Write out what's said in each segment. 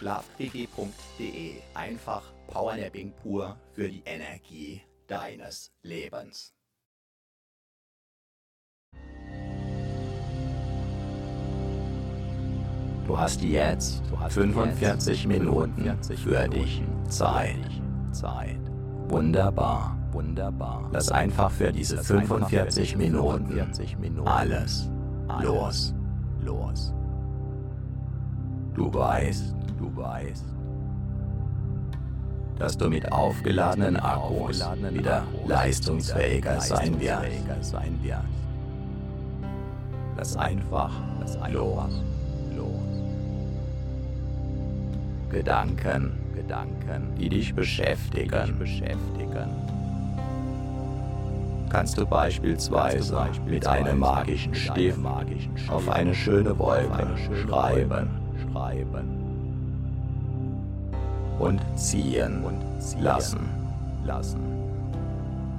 Schlafquickie.de. Einfach Powernapping pur für die Energie deines Lebens. Du hast jetzt 45 Minuten für dich Zeit. Wunderbar. Wunderbar. Lass einfach für diese 45 Minuten alles los. Los. Du weißt, du weißt, dass du mit aufgeladenen Akkus wieder leistungsfähiger sein wirst. Lass einfach los. Gedanken, Gedanken, die dich beschäftigen, beschäftigen. Kannst du beispielsweise, mit einem magischen Stift auf eine schöne Wolke schreiben, schreiben und ziehen und lassen, lassen.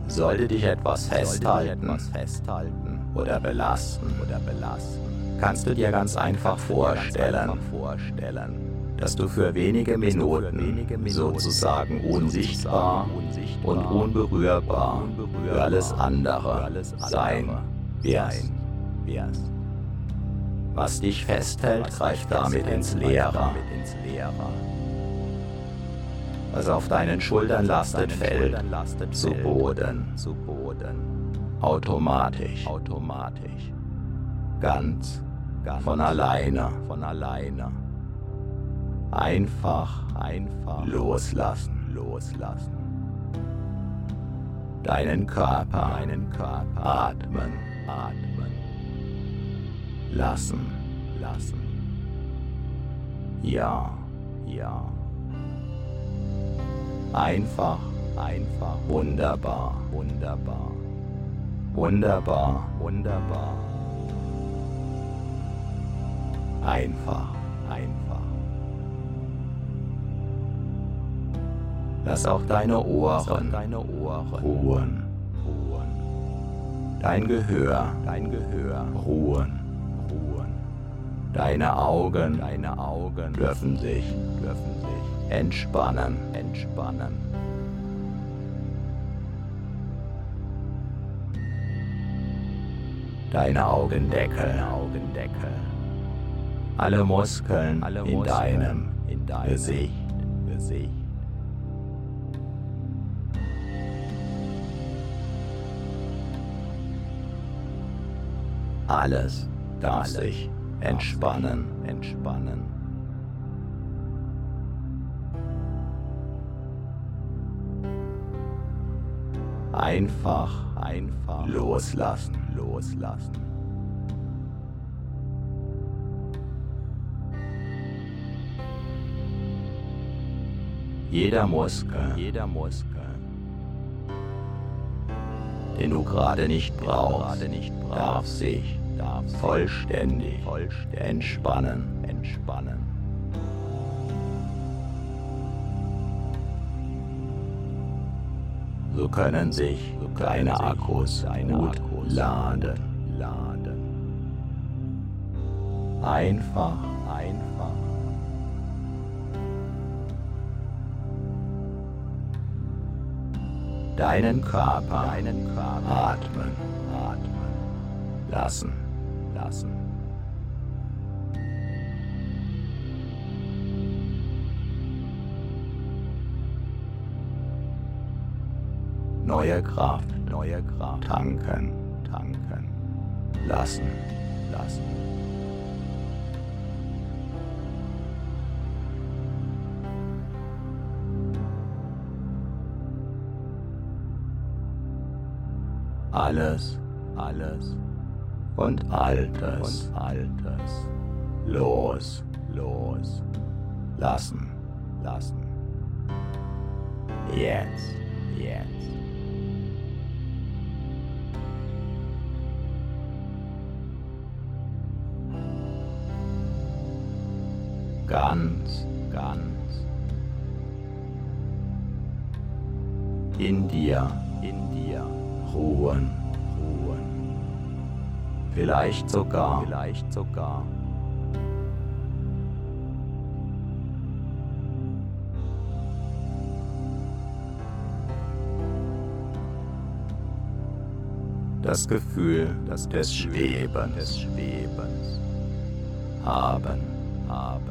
Sollte dich etwas festhalten, oder belasten, oder belasten, kannst du dir ganz einfach vorstellen, vorstellen dass du für wenige Minuten sozusagen unsichtbar und unberührbar für alles andere sein wirst. Was dich festhält, greift damit ins Leere. Was auf deinen Schultern lastet, fällt zu Boden. Automatisch. Ganz von alleine. Von alleine. Einfach, einfach loslassen, loslassen. Deinen Körper, deinen Körper atmen, atmen. Lassen, lassen. Ja, ja. Einfach, einfach. Wunderbar, wunderbar. Wunderbar, wunderbar. Einfach, einfach. Lass auch deine Ohren, deine Ohren ruhen. Dein Gehör, dein Gehör ruhen. ruhen. Deine Augen, deine Augen dürfen sich, dürfen sich entspannen, entspannen. Deine Augendeckel, Augendeckel. Alle Muskeln Alle in deinem, in deinem Gesicht, Gesicht. Alles darf sich entspannen, entspannen. Einfach, einfach loslassen, loslassen. Jeder Muskel, jeder Muskel, den du gerade nicht brauchst, gerade nicht brauchst darf sich vollständig, vollständig entspannen, entspannen. So können sich deine Akkus gut laden, laden. Einfach, einfach. Deinen Körper, deinen Körper atmen, atmen. Lassen, lassen. neue Kraft, neue Kraft tanken, tanken, lassen, lassen. Alles, alles und Altes und Altes los, los, lassen, lassen. Jetzt, jetzt. ganz, ganz in dir, in dir ruhen. Vielleicht sogar, vielleicht sogar. Das Gefühl das des Schwebens, des Schwebens haben, haben.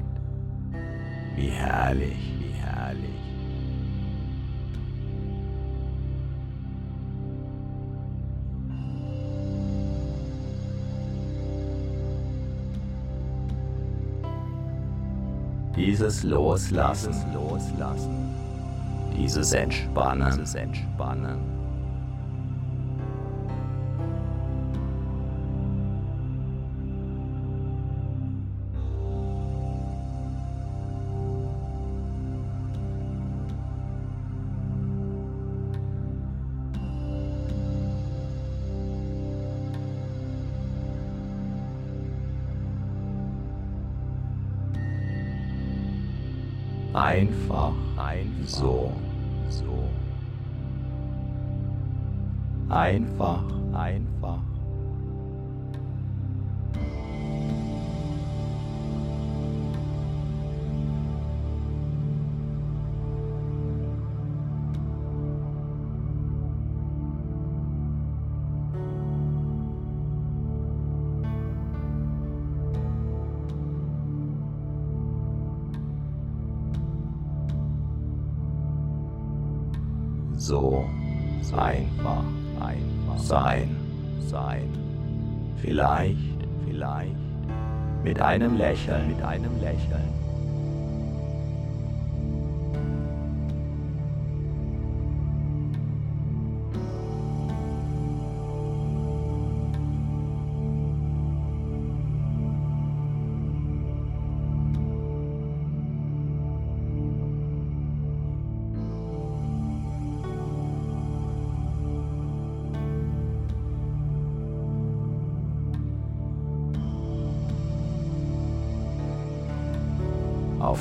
Wie herrlich, wie herrlich. Dieses Loslassen, Loslassen, dieses Entspannen, dieses Entspannen. So einfach, einfach sein, sein. Vielleicht, vielleicht mit einem Lächeln, mit einem Lächeln.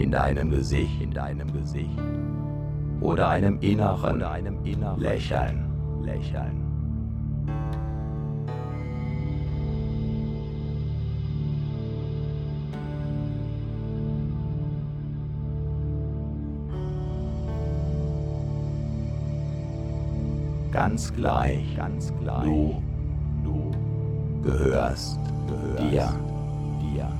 In deinem Gesicht, in deinem Gesicht oder einem inneren, oder einem inneren Lächeln, Lächeln. Ganz gleich, ganz gleich. Du, du gehörst, gehörst dir, dir.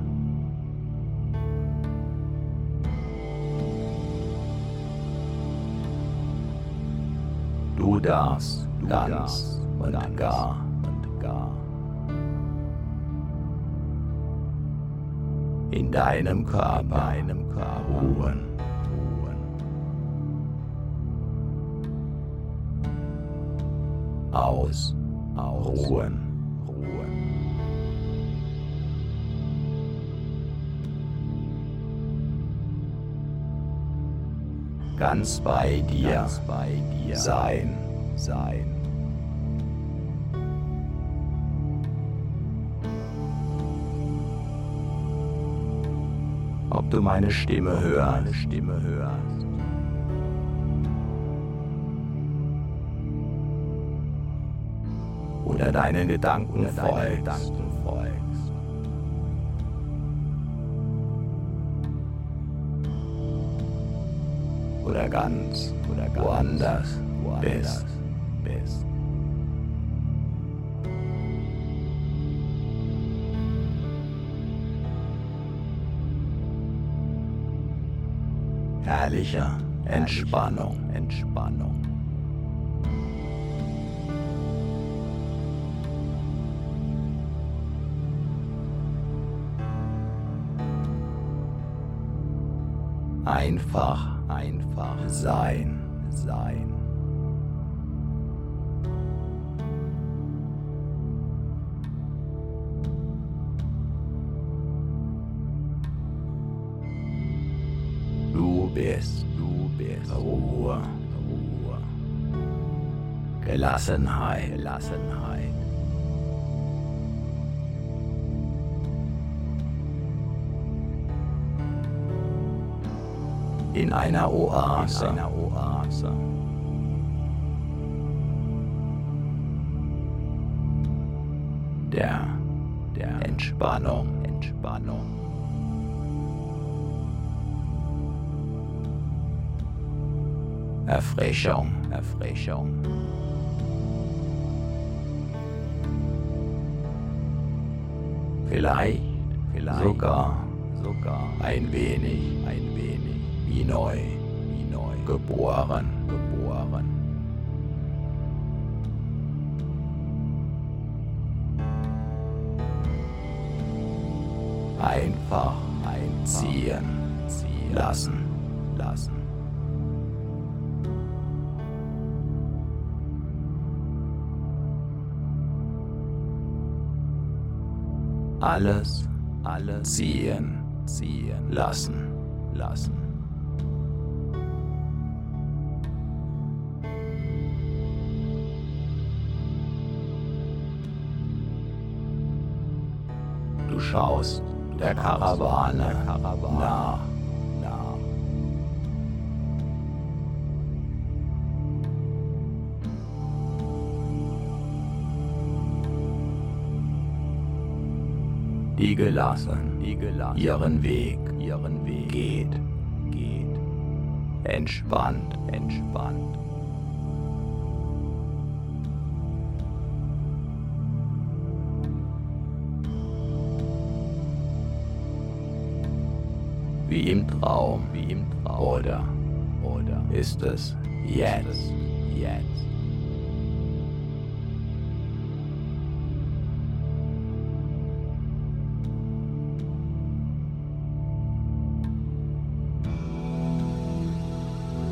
Du ganz und gar und gar in deinem Körper, deinem Körper ruhen. ruhen. Aus, aus, ruhen, ruhen. Ganz bei dir, ganz bei dir sein, sein. Ob du meine Stimme hörst, Stimme hörst. Oder deinen. Gedanken folgst. Oder ganz, oder ganz woanders, woanders bist. Herrlicher Entspannung, Entspannung. Einfach, einfach sein, sein. Gelassenheit, Gelassenheit. In einer Oase, in einer Oase. Der, der Entspannung, Entspannung. Erfrischung, Erfrischung. Vielleicht, vielleicht sogar, sogar ein wenig, ein wenig. Wie neu, wie neu. Geboren, geboren. Einfach einziehen, ziehen lassen, lassen. Alles, alles ziehen, ziehen lassen, lassen. Du schaust der Karawane nach, die gelassen, die gelassen ihren Weg, ihren Weg geht, geht, entspannt, entspannt. Wie im Traum, wie im Traum. Oder, oder ist es jetzt, jetzt?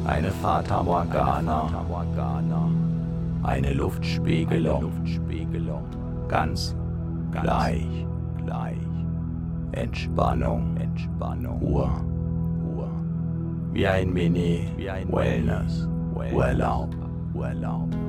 Eine Fata Morgana, eine Luftspiegelung, ganz gleich, gleich, Entspannung, Ruhe, wie ein Mini, wie ein Wellness, Urlaub, Urlaub.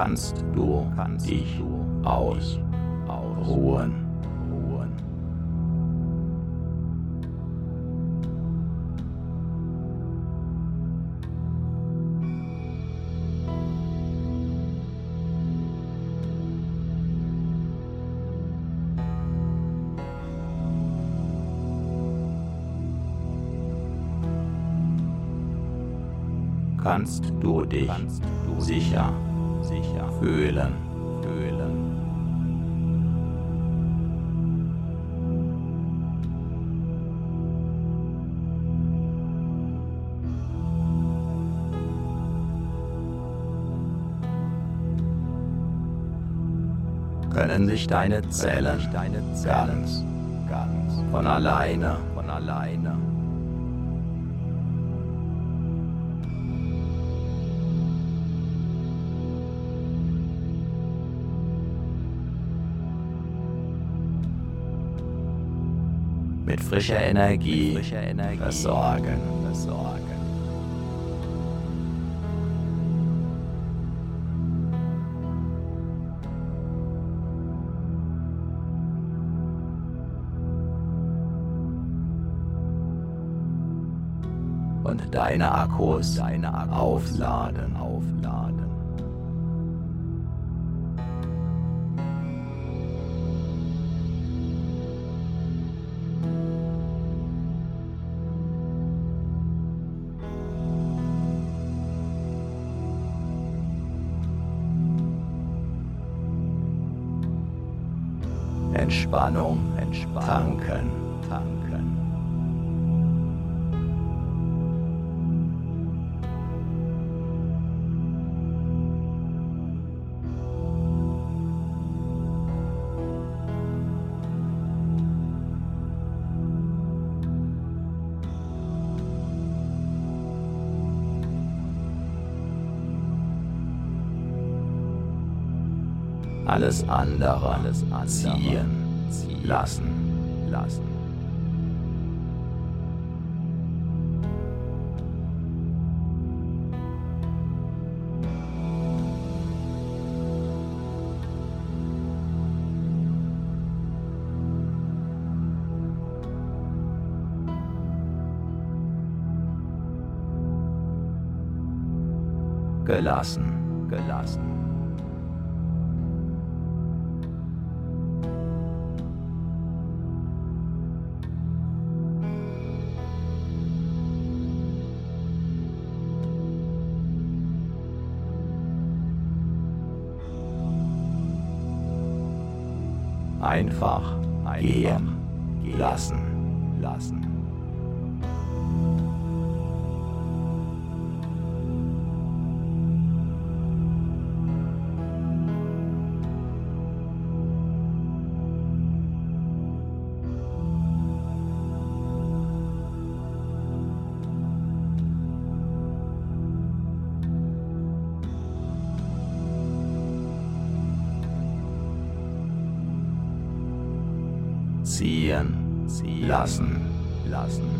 kannst du kannst dich aus, ausruhen. Ruhen. Kannst du dich sicher fühlen, fühlen. Können sich deine Zellen, deine Zellen ganz, ganz von alleine, von alleine frischer Energie, versorgen. Und deine Akkus, deine Akkus aufladen, aufladen. Entspannung, Entspannung, tanken, tanken. alles andere, alles ziehen lassen, lassen. Gelassen, gelassen. Einfach gehen lassen, lassen. Lassen, lassen.